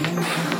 You.